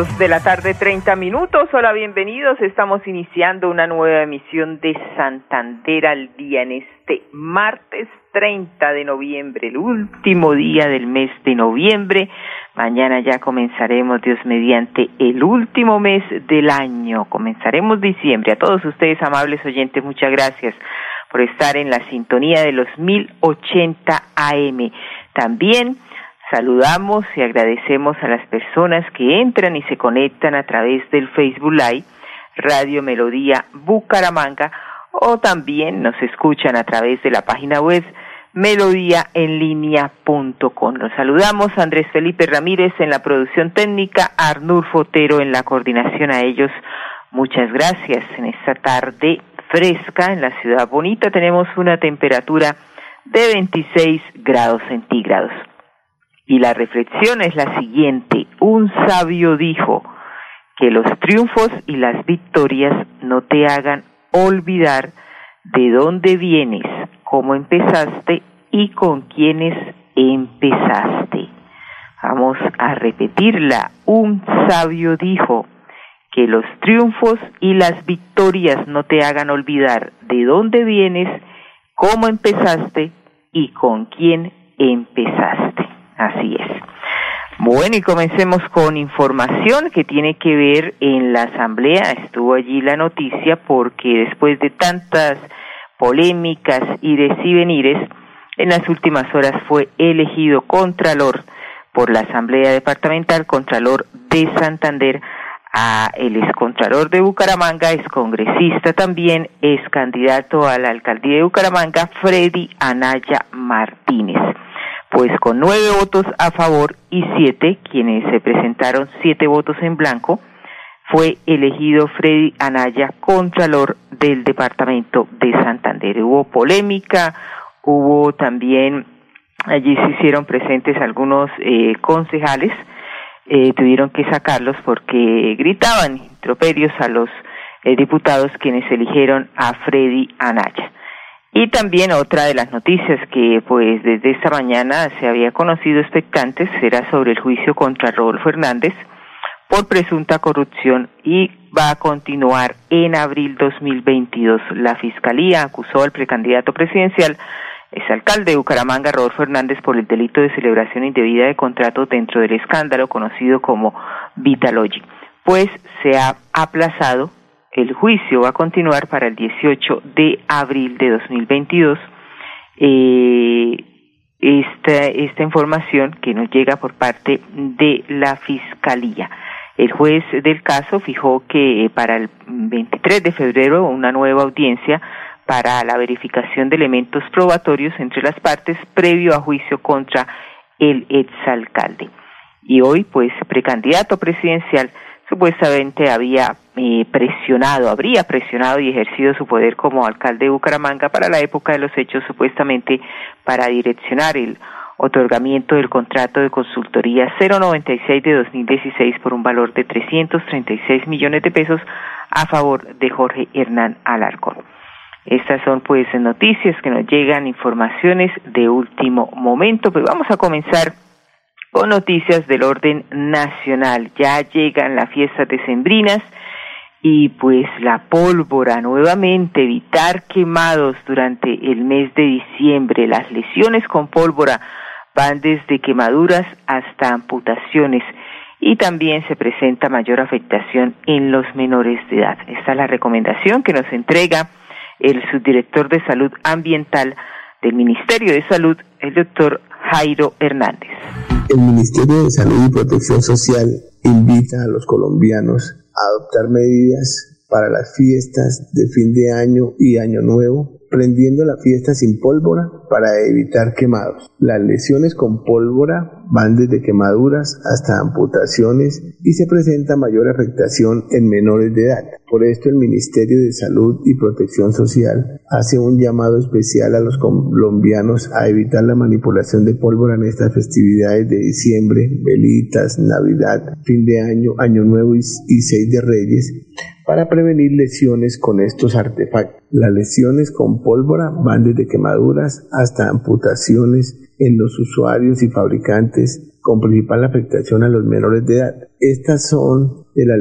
De la tarde, treinta minutos. Hola, bienvenidos. Estamos iniciando una nueva emisión de Santander al día en este martes 30 de noviembre, el último día del mes de noviembre. Mañana ya comenzaremos, Dios mediante, el último mes del año. Comenzaremos diciembre. A todos ustedes, amables oyentes, muchas gracias por estar en la sintonía de los 1080 AM. También Saludamos y agradecemos a las personas que entran y se conectan a través del Facebook Live Radio Melodía Bucaramanga o también nos escuchan a través de la página web melodíaenlínea.com. Los saludamos Andrés Felipe Ramírez en la producción técnica, Arnur Fotero en la coordinación a ellos. Muchas gracias. En esta tarde fresca en la ciudad bonita tenemos una temperatura de 26 grados centígrados. Y la reflexión es la siguiente. Un sabio dijo que los triunfos y las victorias no te hagan olvidar de dónde vienes, cómo empezaste y con quiénes empezaste. Vamos a repetirla. Un sabio dijo que los triunfos y las victorias no te hagan olvidar de dónde vienes, cómo empezaste y con quién empezaste. Así es. Bueno, y comencemos con información que tiene que ver en la Asamblea. Estuvo allí la noticia porque después de tantas polémicas, y venires, en las últimas horas fue elegido Contralor por la Asamblea Departamental, Contralor de Santander, a el excontralor de Bucaramanga, es congresista también, es candidato a la alcaldía de Bucaramanga, Freddy Anaya Martínez pues con nueve votos a favor y siete, quienes se presentaron siete votos en blanco, fue elegido Freddy Anaya, Contralor del Departamento de Santander. Hubo polémica, hubo también, allí se hicieron presentes algunos eh, concejales, eh, tuvieron que sacarlos porque gritaban introperios a los eh, diputados quienes eligieron a Freddy Anaya. Y también otra de las noticias que pues desde esta mañana se había conocido expectantes era sobre el juicio contra Rodolfo Hernández por presunta corrupción y va a continuar en abril 2022. La Fiscalía acusó al precandidato presidencial, alcalde de Bucaramanga, Rodolfo Hernández, por el delito de celebración indebida de contratos dentro del escándalo conocido como Vitalogy. Pues se ha aplazado el juicio va a continuar para el 18 de abril de 2022. Eh, esta, esta información que nos llega por parte de la Fiscalía. El juez del caso fijó que para el 23 de febrero una nueva audiencia para la verificación de elementos probatorios entre las partes previo a juicio contra el exalcalde. Y hoy, pues, precandidato presidencial supuestamente había eh, presionado, habría presionado y ejercido su poder como alcalde de Bucaramanga para la época de los hechos, supuestamente para direccionar el otorgamiento del contrato de consultoría 096 de 2016 por un valor de 336 millones de pesos a favor de Jorge Hernán Alarcón. Estas son pues noticias que nos llegan, informaciones de último momento, pues vamos a comenzar con noticias del orden nacional. Ya llegan las fiestas decembrinas y pues la pólvora nuevamente, evitar quemados durante el mes de diciembre. Las lesiones con pólvora van desde quemaduras hasta amputaciones y también se presenta mayor afectación en los menores de edad. Esta es la recomendación que nos entrega el subdirector de salud ambiental del Ministerio de Salud, el doctor Jairo Hernández. El Ministerio de Salud y Protección Social invita a los colombianos a adoptar medidas para las fiestas de fin de año y año nuevo, prendiendo la fiesta sin pólvora para evitar quemados. Las lesiones con pólvora van desde quemaduras hasta amputaciones y se presenta mayor afectación en menores de edad. Por esto el Ministerio de Salud y Protección Social hace un llamado especial a los colombianos a evitar la manipulación de pólvora en estas festividades de diciembre, velitas, Navidad, fin de año, Año Nuevo y, Seis de Reyes para prevenir lesiones con estos artefactos. Las lesiones con pólvora van desde quemaduras hasta amputaciones en los usuarios y fabricantes con principal afectación a los menores de edad. Estas son de las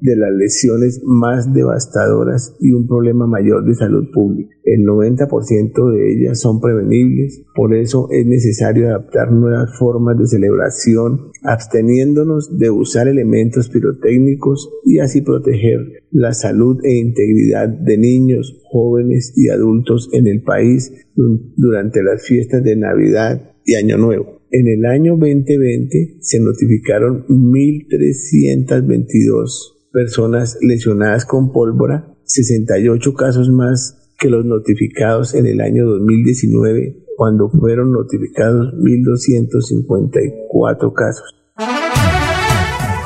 de las lesiones más devastadoras y un problema mayor de salud pública. El 90% de ellas son prevenibles, por eso es necesario adaptar nuevas formas de celebración, absteniéndonos de usar elementos pirotécnicos y así proteger la salud e integridad de niños, jóvenes y adultos en el país durante las fiestas de Navidad y Año Nuevo. En el año 2020 se notificaron 1.322 personas lesionadas con pólvora, 68 casos más que los notificados en el año 2019, cuando fueron notificados 1.254 casos.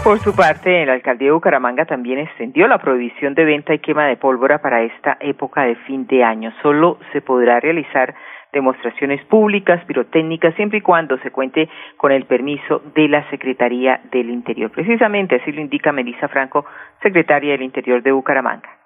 Por su parte, la alcaldía de Bucaramanga también extendió la prohibición de venta y quema de pólvora para esta época de fin de año. Solo se podrá realizar demostraciones públicas, pirotécnicas, siempre y cuando se cuente con el permiso de la Secretaría del Interior. Precisamente así lo indica Melissa Franco, secretaria del Interior de Bucaramanga.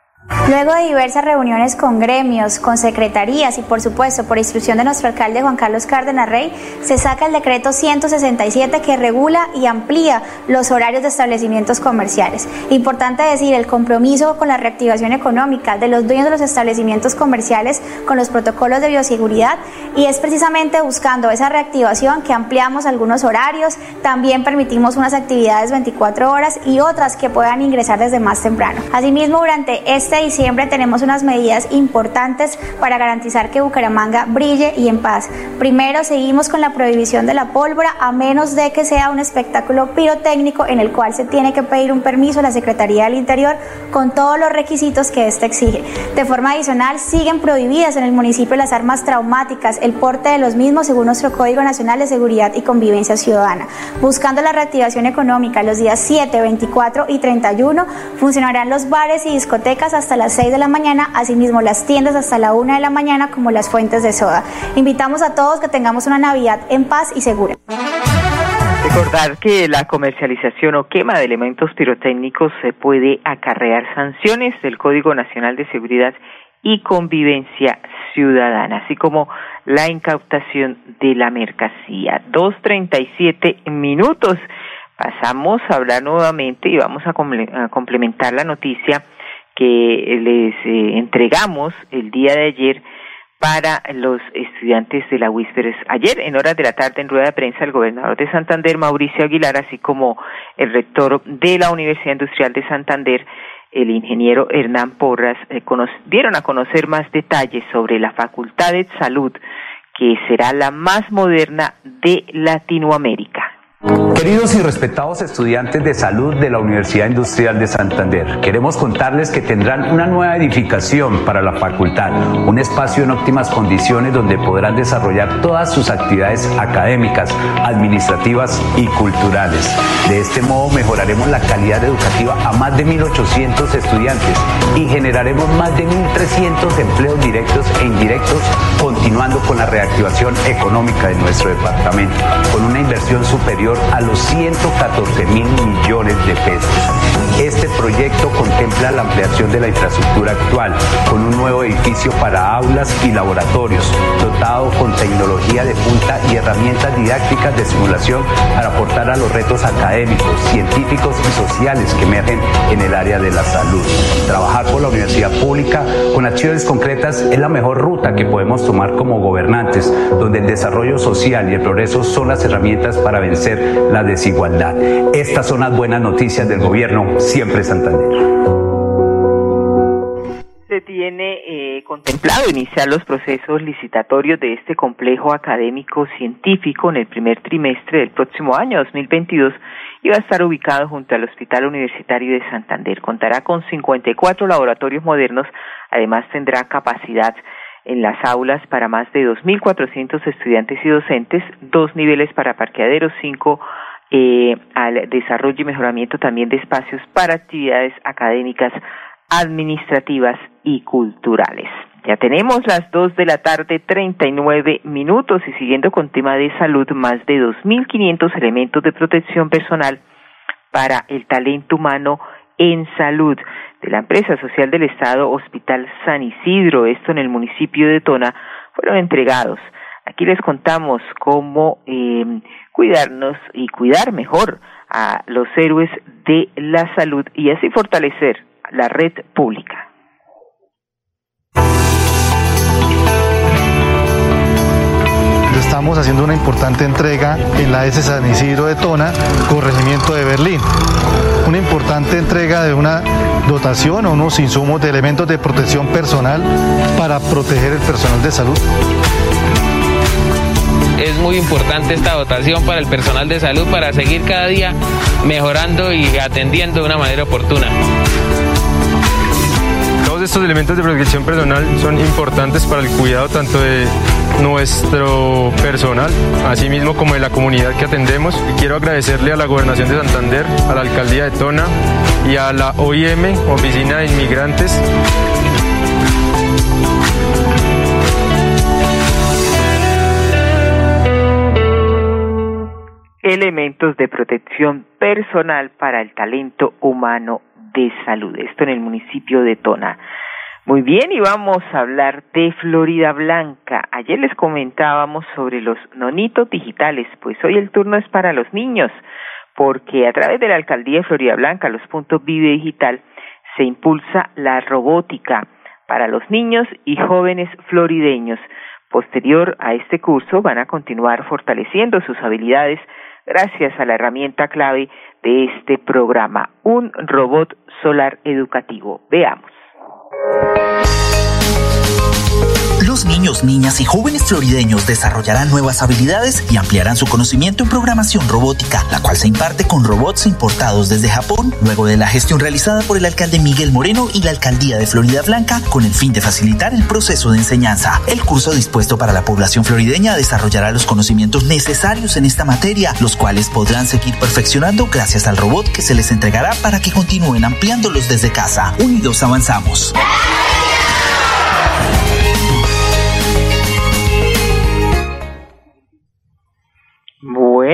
Luego de diversas reuniones con gremios, con secretarías y por supuesto por instrucción de nuestro alcalde Juan Carlos Cárdenas Rey, se saca el decreto 167 que regula y amplía los horarios de establecimientos comerciales. Importante decir, el compromiso con la reactivación económica de los dueños de los establecimientos comerciales con los protocolos de bioseguridad y es precisamente buscando esa reactivación que ampliamos algunos horarios, también permitimos unas actividades 24 horas y otras que puedan ingresar desde más temprano. Asimismo, durante este este diciembre tenemos unas medidas importantes para garantizar que Bucaramanga brille y en paz. Primero, seguimos con la prohibición de la pólvora a menos de que sea un espectáculo pirotécnico en el cual se tiene que pedir un permiso a la Secretaría del Interior con todos los requisitos que éste exige. De forma adicional, siguen prohibidas en el municipio las armas traumáticas, el porte de los mismos según nuestro Código Nacional de Seguridad y Convivencia Ciudadana. Buscando la reactivación económica, los días 7, 24 y 31 funcionarán los bares y discotecas hasta las 6 de la mañana, asimismo las tiendas hasta la 1 de la mañana como las fuentes de soda. Invitamos a todos que tengamos una Navidad en paz y segura. Recordar que la comercialización o quema de elementos pirotécnicos se puede acarrear sanciones del Código Nacional de Seguridad y Convivencia Ciudadana, así como la incautación de la mercancía. Dos treinta y siete minutos. Pasamos a hablar nuevamente y vamos a complementar la noticia que les eh, entregamos el día de ayer para los estudiantes de la Whispers. Ayer, en horas de la tarde, en rueda de prensa, el gobernador de Santander, Mauricio Aguilar, así como el rector de la Universidad Industrial de Santander, el ingeniero Hernán Porras, eh, dieron a conocer más detalles sobre la Facultad de Salud, que será la más moderna de Latinoamérica. Queridos y respetados estudiantes de salud de la Universidad Industrial de Santander, queremos contarles que tendrán una nueva edificación para la facultad, un espacio en óptimas condiciones donde podrán desarrollar todas sus actividades académicas, administrativas y culturales. De este modo mejoraremos la calidad educativa a más de 1.800 estudiantes y generaremos más de 1.300 empleos directos e indirectos, continuando con la reactivación económica de nuestro departamento, con una inversión superior a los 114 mil millones de pesos. Este proyecto contempla la ampliación de la infraestructura actual con un nuevo edificio para aulas y laboratorios, dotado con tecnología de punta y herramientas didácticas de simulación para aportar a los retos académicos, científicos y sociales que emergen en el área de la salud. Trabajar por la universidad pública con acciones concretas es la mejor ruta que podemos tomar como gobernantes, donde el desarrollo social y el progreso son las herramientas para vencer la desigualdad. Estas son las buenas noticias del gobierno, siempre Santander. Se tiene eh, contemplado iniciar los procesos licitatorios de este complejo académico científico en el primer trimestre del próximo año 2022 y va a estar ubicado junto al Hospital Universitario de Santander. Contará con 54 laboratorios modernos, además tendrá capacidad en las aulas para más de 2.400 estudiantes y docentes, dos niveles para parqueaderos, cinco eh, al desarrollo y mejoramiento también de espacios para actividades académicas, administrativas y culturales. Ya tenemos las dos de la tarde, 39 minutos y siguiendo con tema de salud, más de 2.500 elementos de protección personal para el talento humano en salud de la empresa social del Estado Hospital San Isidro, esto en el municipio de Tona, fueron entregados. Aquí les contamos cómo eh, cuidarnos y cuidar mejor a los héroes de la salud y así fortalecer la red pública. Estamos haciendo una importante entrega en la S San Isidro de Tona, corregimiento de Berlín. Una importante entrega de una dotación o unos insumos de elementos de protección personal para proteger el personal de salud es muy importante esta dotación para el personal de salud para seguir cada día mejorando y atendiendo de una manera oportuna. Todos estos elementos de protección personal son importantes para el cuidado tanto de nuestro personal, así mismo como de la comunidad que atendemos. Quiero agradecerle a la Gobernación de Santander, a la Alcaldía de Tona y a la OIM, Oficina de Inmigrantes, elementos de protección personal para el talento humano de salud. Esto en el municipio de Tona. Muy bien, y vamos a hablar de Florida Blanca. Ayer les comentábamos sobre los nonitos digitales, pues hoy el turno es para los niños, porque a través de la alcaldía de Florida Blanca, los puntos Vive Digital, se impulsa la robótica para los niños y jóvenes florideños. Posterior a este curso van a continuar fortaleciendo sus habilidades gracias a la herramienta clave de este programa, un robot solar educativo. Veamos. Thank you. Los niños, niñas y jóvenes florideños desarrollarán nuevas habilidades y ampliarán su conocimiento en programación robótica, la cual se imparte con robots importados desde Japón, luego de la gestión realizada por el alcalde Miguel Moreno y la alcaldía de Florida Blanca, con el fin de facilitar el proceso de enseñanza. El curso dispuesto para la población florideña desarrollará los conocimientos necesarios en esta materia, los cuales podrán seguir perfeccionando gracias al robot que se les entregará para que continúen ampliándolos desde casa. Unidos avanzamos.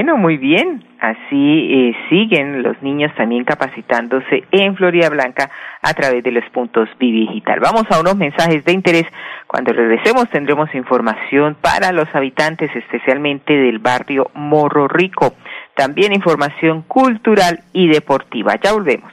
Bueno, muy bien. Así eh, siguen los niños también capacitándose en Florida Blanca a través de los puntos Digital. Vamos a unos mensajes de interés. Cuando regresemos tendremos información para los habitantes, especialmente del barrio Morro Rico. También información cultural y deportiva. Ya volvemos.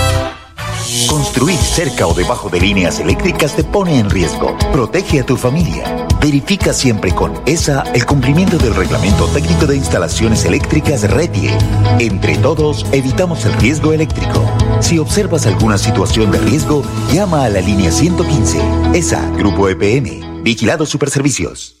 Construir cerca o debajo de líneas eléctricas te pone en riesgo. Protege a tu familia. Verifica siempre con ESA el cumplimiento del Reglamento Técnico de Instalaciones Eléctricas RETIE. Entre todos, evitamos el riesgo eléctrico. Si observas alguna situación de riesgo, llama a la línea 115. ESA, Grupo EPN. Vigilado Superservicios.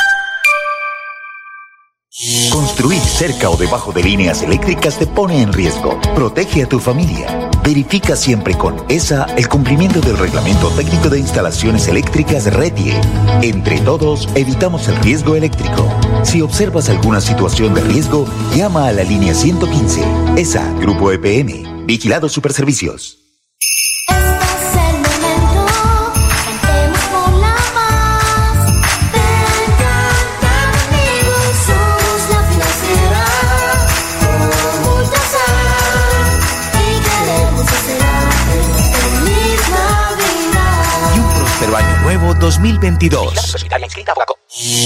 Construir cerca o debajo de líneas eléctricas te pone en riesgo. Protege a tu familia. Verifica siempre con ESA el cumplimiento del reglamento técnico de instalaciones eléctricas RETIE. Entre todos, evitamos el riesgo eléctrico. Si observas alguna situación de riesgo, llama a la línea 115. ESA, Grupo EPM. Vigilado Superservicios. 2022.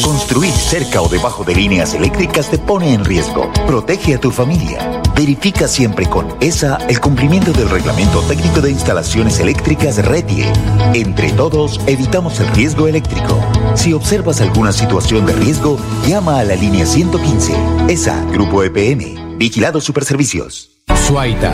Construir cerca o debajo de líneas eléctricas te pone en riesgo. Protege a tu familia. Verifica siempre con ESA el cumplimiento del reglamento técnico de instalaciones eléctricas RETIE. Entre todos, evitamos el riesgo eléctrico. Si observas alguna situación de riesgo, llama a la línea 115. ESA, Grupo EPM. Vigilado Superservicios. Suaita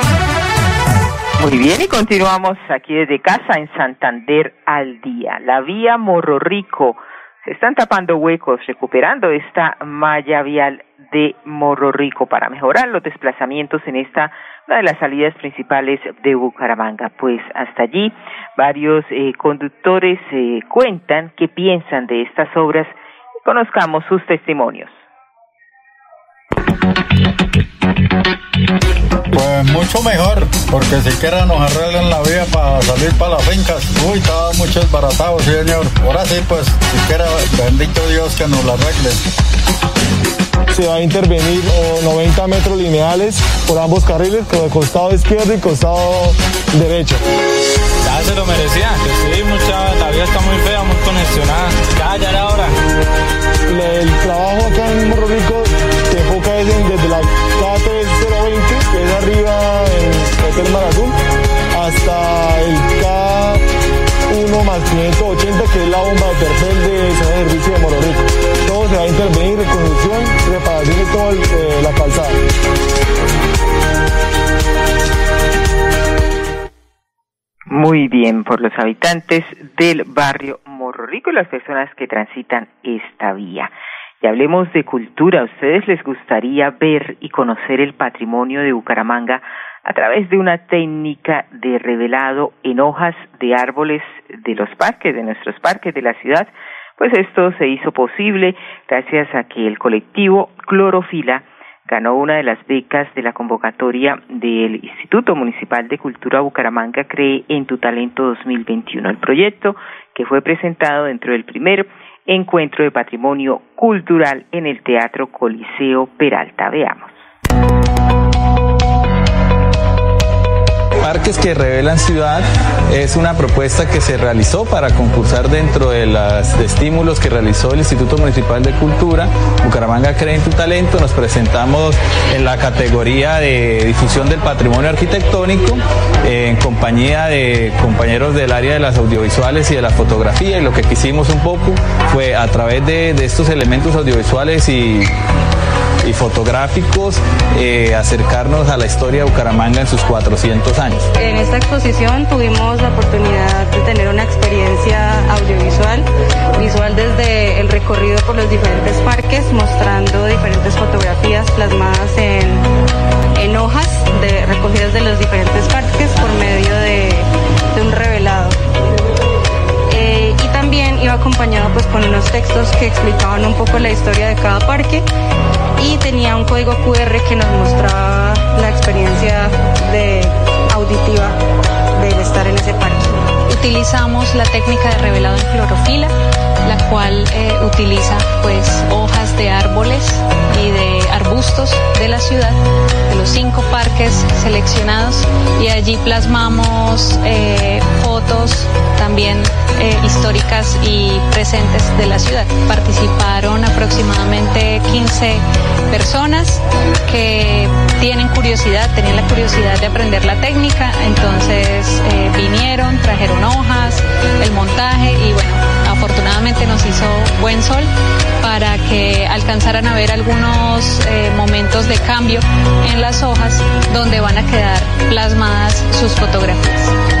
Muy bien, y continuamos aquí desde casa en Santander al día. La vía Morro Rico. Se están tapando huecos, recuperando esta malla vial de Morro Rico para mejorar los desplazamientos en esta, una de las salidas principales de Bucaramanga. Pues hasta allí varios eh, conductores eh, cuentan qué piensan de estas obras. Conozcamos sus testimonios. Pues mucho mejor, porque si quiera nos arreglan la vía para salir para las fincas. Uy, estaba mucho desbaratado, sí, señor. Ahora sí, pues, si quiera, bendito Dios que nos la arreglen. Se va a intervenir 90 metros lineales por ambos carriles, por el costado izquierdo y costado derecho. Ya se lo merecía, que sí, mucha, la vía está muy fea, muy congestionada. Ya, ya era hora. El trabajo acá en Morro Rico bomba de de servicio de Morro Rico. Todo se va a intervenir, reconstrucción, reparación de toda eh, la calzada. Muy bien, por los habitantes del barrio Morro Rico y las personas que transitan esta vía. Y hablemos de cultura. ¿A ustedes les gustaría ver y conocer el patrimonio de Bucaramanga a través de una técnica de revelado en hojas de árboles de los parques, de nuestros parques de la ciudad? Pues esto se hizo posible gracias a que el colectivo Clorofila ganó una de las becas de la convocatoria del Instituto Municipal de Cultura Bucaramanga Cree en tu Talento 2021. El proyecto que fue presentado dentro del primer encuentro de patrimonio cultural en el Teatro Coliseo Peralta. Veamos. Parques que revelan ciudad es una propuesta que se realizó para concursar dentro de los estímulos que realizó el Instituto Municipal de Cultura. Bucaramanga cree en tu talento. Nos presentamos en la categoría de difusión del patrimonio arquitectónico en compañía de compañeros del área de las audiovisuales y de la fotografía. Y lo que quisimos un poco fue a través de, de estos elementos audiovisuales y y fotográficos, eh, acercarnos a la historia de Bucaramanga en sus 400 años. En esta exposición tuvimos la oportunidad de tener una experiencia audiovisual, visual desde el recorrido por los diferentes parques, mostrando diferentes fotografías plasmadas en, en hojas recogidas de los diferentes iba acompañado pues con unos textos que explicaban un poco la historia de cada parque y tenía un código QR que nos mostraba la experiencia de auditiva del estar en ese parque. Utilizamos la técnica de revelado en clorofila, la cual eh, utiliza pues hojas de árboles y de arbustos de la ciudad, de los cinco parques seleccionados y allí plasmamos eh, fotos también eh, históricas y presentes de la ciudad. Participaron aproximadamente 15 personas que tienen curiosidad, tenían la curiosidad de aprender la técnica, entonces eh, vinieron, trajeron hojas, el montaje y bueno, afortunadamente nos hizo buen sol para que alcanzaran a ver algunos eh, momentos de cambio en las hojas donde van a quedar plasmadas sus fotografías.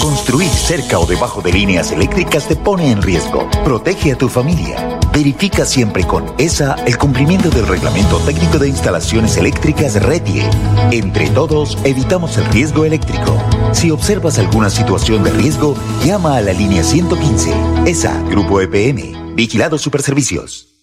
Construir cerca o debajo de líneas eléctricas te pone en riesgo. Protege a tu familia. Verifica siempre con ESA el cumplimiento del Reglamento Técnico de Instalaciones Eléctricas RETIE. Entre todos, evitamos el riesgo eléctrico. Si observas alguna situación de riesgo, llama a la línea 115. ESA, Grupo EPM. Vigilado Superservicios.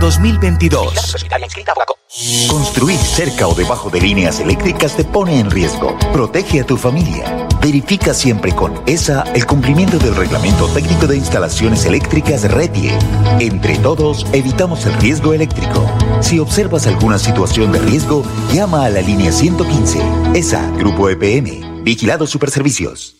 2022. Construir cerca o debajo de líneas eléctricas te pone en riesgo. Protege a tu familia. Verifica siempre con ESA el cumplimiento del Reglamento Técnico de Instalaciones Eléctricas RETIE. Entre todos, evitamos el riesgo eléctrico. Si observas alguna situación de riesgo, llama a la línea 115. ESA, Grupo EPM. Vigilado Superservicios.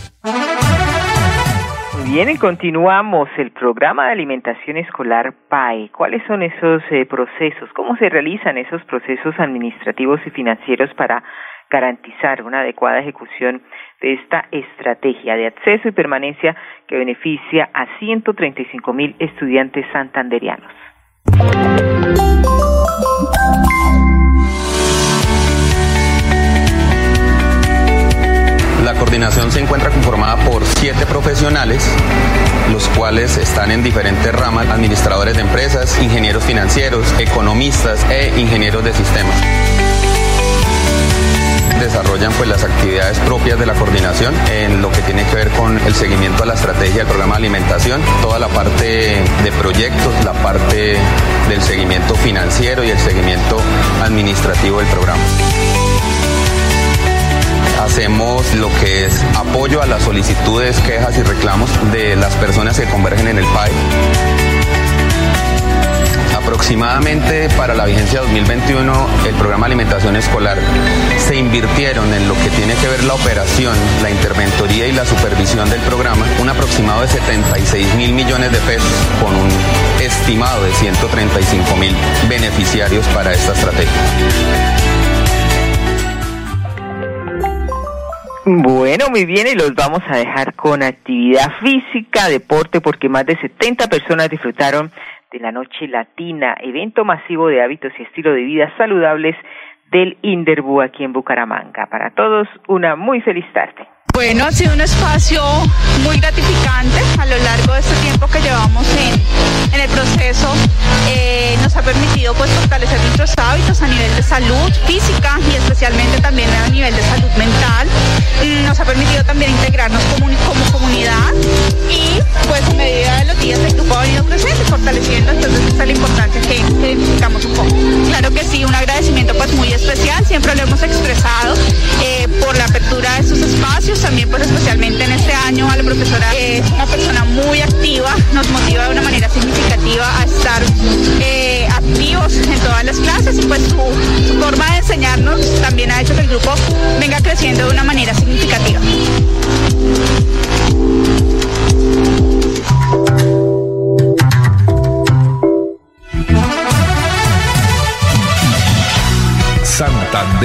Bien, y continuamos el programa de alimentación escolar PAE. ¿Cuáles son esos eh, procesos? ¿Cómo se realizan esos procesos administrativos y financieros para garantizar una adecuada ejecución de esta estrategia de acceso y permanencia que beneficia a 135 mil estudiantes santanderianos? La coordinación se encuentra conformada por siete profesionales, los cuales están en diferentes ramas, administradores de empresas, ingenieros financieros, economistas e ingenieros de sistemas. Desarrollan pues las actividades propias de la coordinación en lo que tiene que ver con el seguimiento a la estrategia del programa de alimentación, toda la parte de proyectos, la parte del seguimiento financiero y el seguimiento administrativo del programa hacemos lo que es apoyo a las solicitudes, quejas y reclamos de las personas que convergen en el PAI. Aproximadamente para la vigencia 2021, el programa de alimentación escolar se invirtieron en lo que tiene que ver la operación, la interventoría y la supervisión del programa, un aproximado de 76 mil millones de pesos, con un estimado de 135 mil beneficiarios para esta estrategia. Bueno, muy bien, y los vamos a dejar con actividad física, deporte, porque más de 70 personas disfrutaron de la Noche Latina, evento masivo de hábitos y estilo de vida saludables del Inderbu aquí en Bucaramanga. Para todos, una muy feliz tarde. Bueno, ha sido un espacio muy gratificante a lo largo de este tiempo que llevamos en, en el proceso. Eh, nos ha permitido pues fortalecer nuestros hábitos a nivel de salud física y especialmente también a nivel de salud mental. Nos ha permitido también integrarnos como, comunidad y pues a medida de los días el grupo ha venido creciendo y fortaleciendo, entonces esta es la importancia que